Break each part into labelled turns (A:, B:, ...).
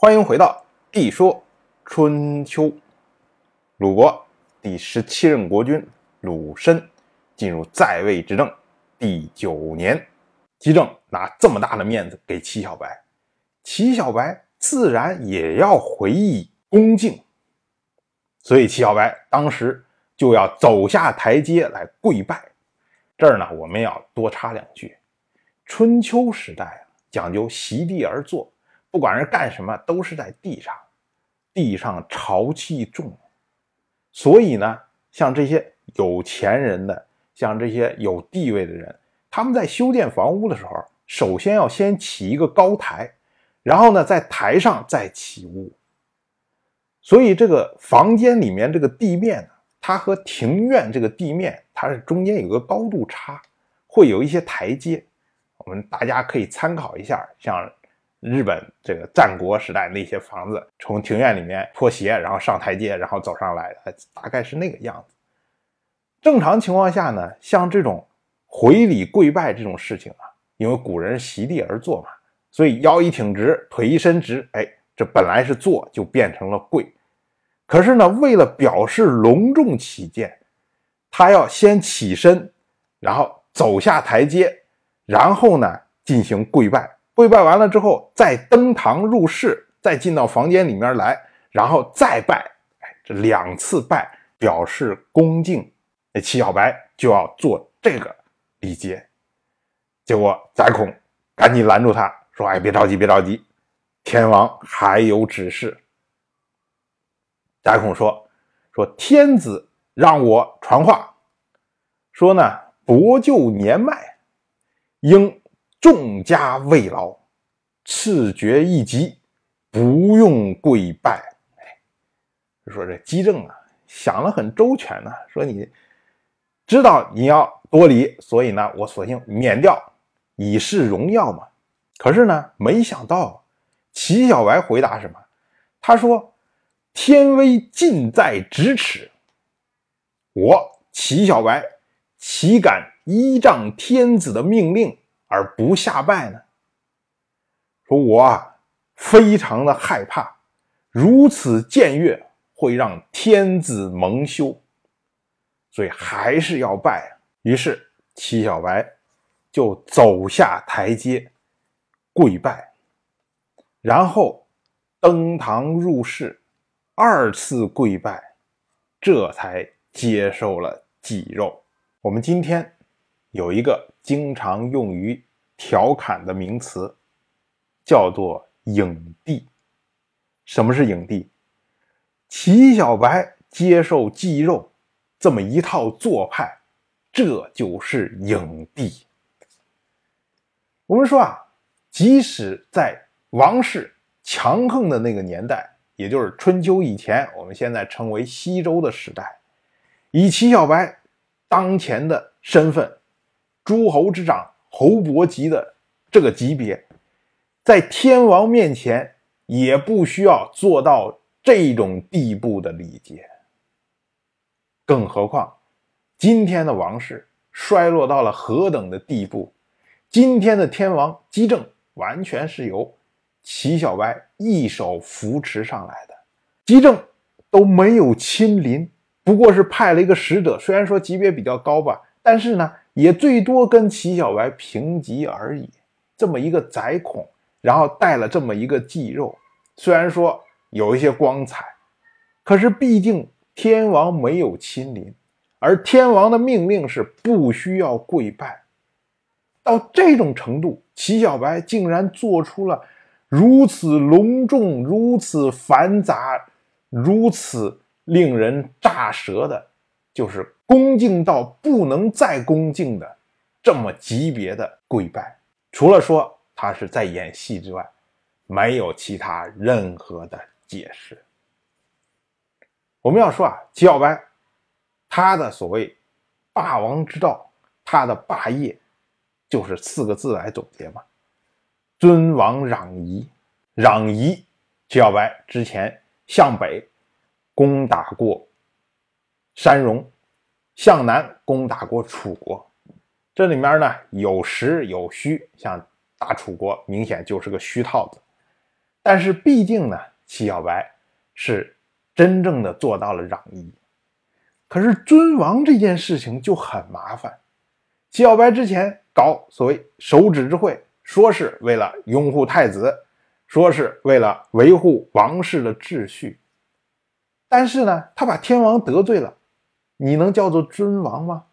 A: 欢迎回到《地说春秋》。鲁国第十七任国君鲁申进入在位执政第九年，姬政拿这么大的面子给齐小白，齐小白自然也要回以恭敬，所以齐小白当时就要走下台阶来跪拜。这儿呢，我们要多插两句：春秋时代啊，讲究席地而坐。不管是干什么，都是在地上，地上潮气重，所以呢，像这些有钱人的，像这些有地位的人，他们在修建房屋的时候，首先要先起一个高台，然后呢，在台上再起屋。所以这个房间里面这个地面呢，它和庭院这个地面，它是中间有个高度差，会有一些台阶。我们大家可以参考一下，像。日本这个战国时代那些房子，从庭院里面脱鞋，然后上台阶，然后走上来，大概是那个样子。正常情况下呢，像这种回礼跪拜这种事情啊，因为古人席地而坐嘛，所以腰一挺直，腿一伸直，哎，这本来是坐，就变成了跪。可是呢，为了表示隆重起见，他要先起身，然后走下台阶，然后呢进行跪拜。跪拜完了之后，再登堂入室，再进到房间里面来，然后再拜。哎，这两次拜表示恭敬，那齐小白就要做这个礼节。结果宰孔赶紧拦住他说：“哎，别着急，别着急，天王还有指示。”宰孔说：“说天子让我传话，说呢，伯舅年迈，应。”众家慰劳，赐爵一级，不用跪拜。哎，说这姬政啊，想了很周全呢。说你知道你要多礼，所以呢，我索性免掉，以示荣耀嘛。可是呢，没想到齐小白回答什么？他说：“天威近在咫尺，我齐小白岂敢依仗天子的命令？”而不下拜呢？说我啊，非常的害怕，如此僭越会让天子蒙羞，所以还是要拜。于是齐小白就走下台阶，跪拜，然后登堂入室，二次跪拜，这才接受了祭肉。我们今天有一个。经常用于调侃的名词叫做影帝。什么是影帝？齐小白接受祭肉这么一套做派，这就是影帝。我们说啊，即使在王室强横的那个年代，也就是春秋以前，我们现在称为西周的时代，以齐小白当前的身份。诸侯之长，侯伯级的这个级别，在天王面前也不需要做到这种地步的礼节。更何况，今天的王室衰落到了何等的地步？今天的天王姬政完全是由齐小白一手扶持上来的，姬政都没有亲临，不过是派了一个使者，虽然说级别比较高吧，但是呢。也最多跟齐小白平级而已，这么一个宰孔，然后带了这么一个肌肉，虽然说有一些光彩，可是毕竟天王没有亲临，而天王的命令是不需要跪拜。到这种程度，齐小白竟然做出了如此隆重、如此繁杂、如此令人咋舌的，就是。恭敬到不能再恭敬的这么级别的跪拜，除了说他是在演戏之外，没有其他任何的解释。我们要说啊，齐小白他的所谓霸王之道，他的霸业就是四个字来总结嘛：尊王攘夷。攘夷，齐小白之前向北攻打过山戎。向南攻打过楚国，这里面呢有实有虚，像打楚国明显就是个虚套子。但是毕竟呢，齐小白是真正的做到了攘夷。可是尊王这件事情就很麻烦。齐小白之前搞所谓手指之会，说是为了拥护太子，说是为了维护王室的秩序。但是呢，他把天王得罪了，你能叫做尊王吗？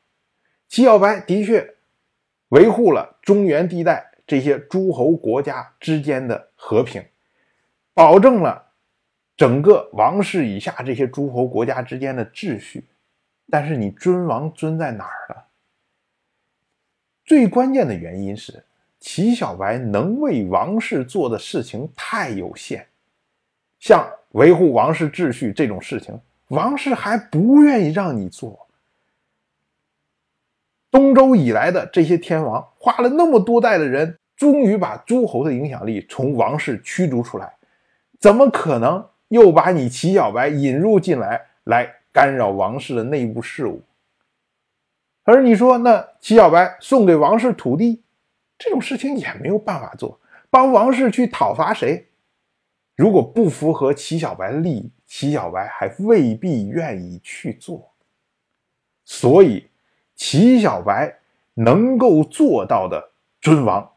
A: 齐小白的确维护了中原地带这些诸侯国家之间的和平，保证了整个王室以下这些诸侯国家之间的秩序。但是你尊王尊在哪儿了？最关键的原因是齐小白能为王室做的事情太有限，像维护王室秩序这种事情，王室还不愿意让你做。东周以来的这些天王，花了那么多代的人，终于把诸侯的影响力从王室驱逐出来，怎么可能又把你齐小白引入进来来？干扰王室的内部事务，而你说那齐小白送给王室土地这种事情也没有办法做，帮王室去讨伐谁？如果不符合齐小白的利益，齐小白还未必愿意去做。所以，齐小白能够做到的尊王，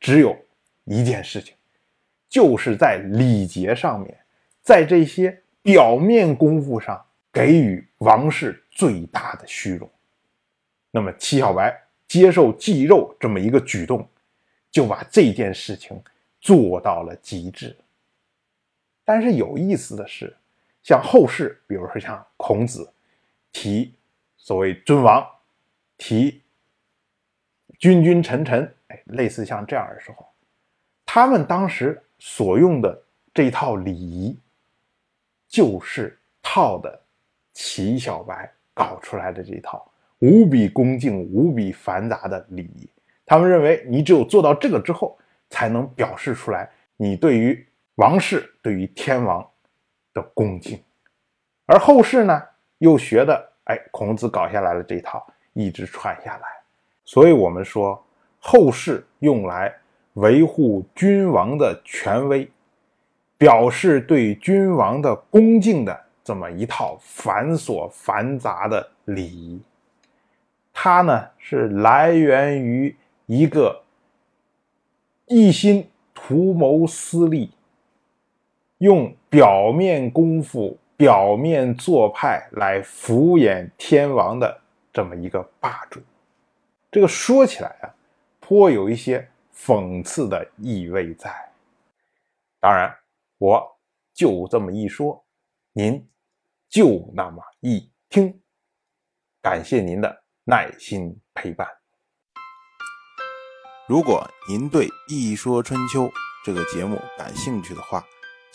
A: 只有一件事情，就是在礼节上面，在这些表面功夫上。给予王室最大的虚荣，那么齐小白接受祭肉这么一个举动，就把这件事情做到了极致。但是有意思的是，像后世，比如说像孔子提所谓尊王，提君君臣臣，哎，类似像这样的时候，他们当时所用的这套礼仪，就是套的。齐小白搞出来的这一套无比恭敬、无比繁杂的礼仪，他们认为你只有做到这个之后，才能表示出来你对于王室、对于天王的恭敬。而后世呢，又学的哎，孔子搞下来了这一套，一直传下来。所以，我们说后世用来维护君王的权威，表示对君王的恭敬的。这么一套繁琐繁杂的礼仪，它呢是来源于一个一心图谋私利、用表面功夫、表面做派来敷衍天王的这么一个霸主。这个说起来啊，颇有一些讽刺的意味在。当然，我就这么一说，您。就那么一听，感谢您的耐心陪伴。
B: 如果您对《一说春秋》这个节目感兴趣的话，